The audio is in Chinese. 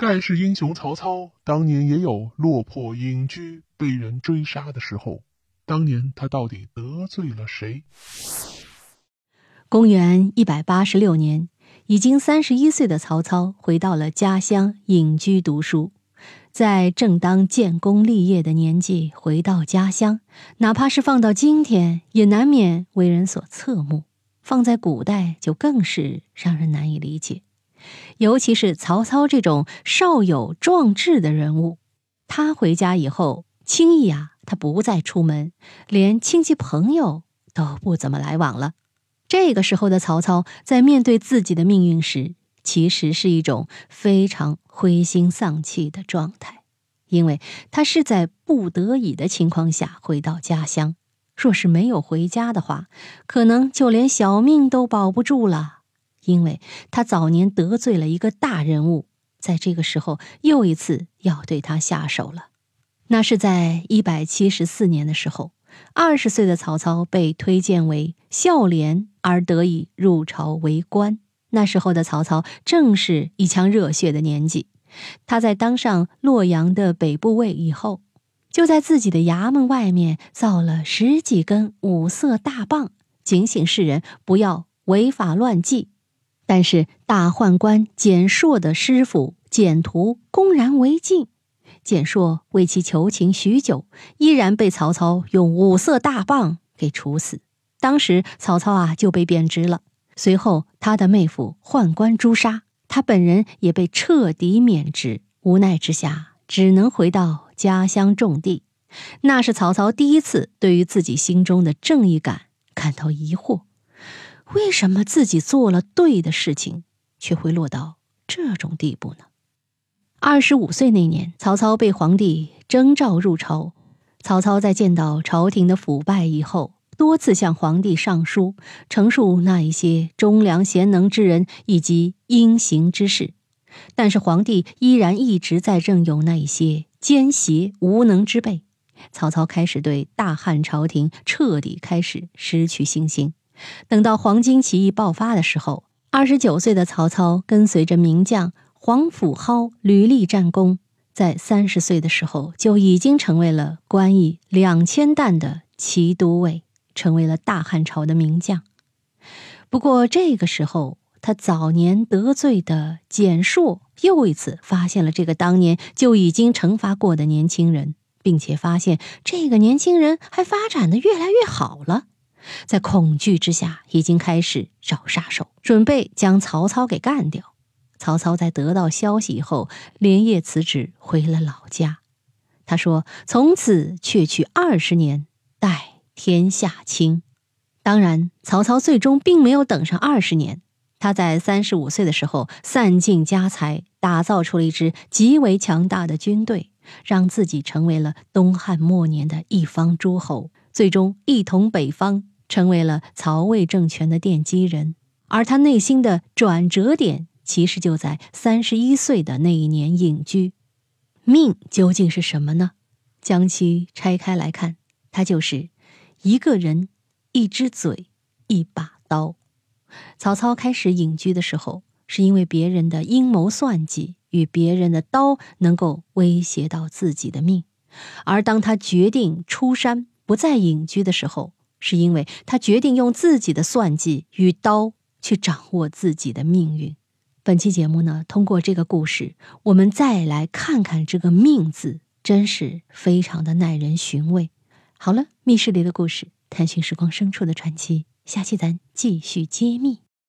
盖世英雄曹操当年也有落魄隐居、被人追杀的时候。当年他到底得罪了谁？公元一百八十六年，已经三十一岁的曹操回到了家乡隐居读书。在正当建功立业的年纪回到家乡，哪怕是放到今天，也难免为人所侧目；放在古代，就更是让人难以理解。尤其是曹操这种少有壮志的人物，他回家以后，轻易啊。他不再出门，连亲戚朋友都不怎么来往了。这个时候的曹操，在面对自己的命运时，其实是一种非常灰心丧气的状态，因为他是在不得已的情况下回到家乡。若是没有回家的话，可能就连小命都保不住了。因为他早年得罪了一个大人物，在这个时候又一次要对他下手了。那是在一百七十四年的时候，二十岁的曹操被推荐为孝廉，而得以入朝为官。那时候的曹操正是一腔热血的年纪。他在当上洛阳的北部尉以后，就在自己的衙门外面造了十几根五色大棒，警醒世人不要违法乱纪。但是大宦官简硕的师傅简图公然违禁。简硕为其求情许久，依然被曹操用五色大棒给处死。当时曹操啊就被贬职了，随后他的妹夫宦官诛杀，他本人也被彻底免职。无奈之下，只能回到家乡种地。那是曹操第一次对于自己心中的正义感感到疑惑：为什么自己做了对的事情，却会落到这种地步呢？二十五岁那年，曹操被皇帝征召入朝。曹操在见到朝廷的腐败以后，多次向皇帝上书，陈述那一些忠良贤能之人以及阴行之事。但是皇帝依然一直在任用那一些奸邪无能之辈。曹操开始对大汉朝廷彻底开始失去信心。等到黄巾起义爆发的时候，二十九岁的曹操跟随着名将。黄甫蒿屡立战功，在三十岁的时候就已经成为了官役两千担的骑都尉，成为了大汉朝的名将。不过这个时候，他早年得罪的蹇硕又一次发现了这个当年就已经惩罚过的年轻人，并且发现这个年轻人还发展的越来越好了，在恐惧之下，已经开始找杀手，准备将曹操给干掉。曹操在得到消息以后，连夜辞职回了老家。他说：“从此却去二十年，待天下清。”当然，曹操最终并没有等上二十年。他在三十五岁的时候，散尽家财，打造出了一支极为强大的军队，让自己成为了东汉末年的一方诸侯，最终一统北方，成为了曹魏政权的奠基人。而他内心的转折点。其实就在三十一岁的那一年隐居，命究竟是什么呢？将其拆开来看，它就是一个人、一只嘴、一把刀。曹操开始隐居的时候，是因为别人的阴谋算计与别人的刀能够威胁到自己的命；而当他决定出山不再隐居的时候，是因为他决定用自己的算计与刀去掌握自己的命运。本期节目呢，通过这个故事，我们再来看看这个“命”字，真是非常的耐人寻味。好了，密室里的故事，探寻时光深处的传奇，下期咱继续揭秘。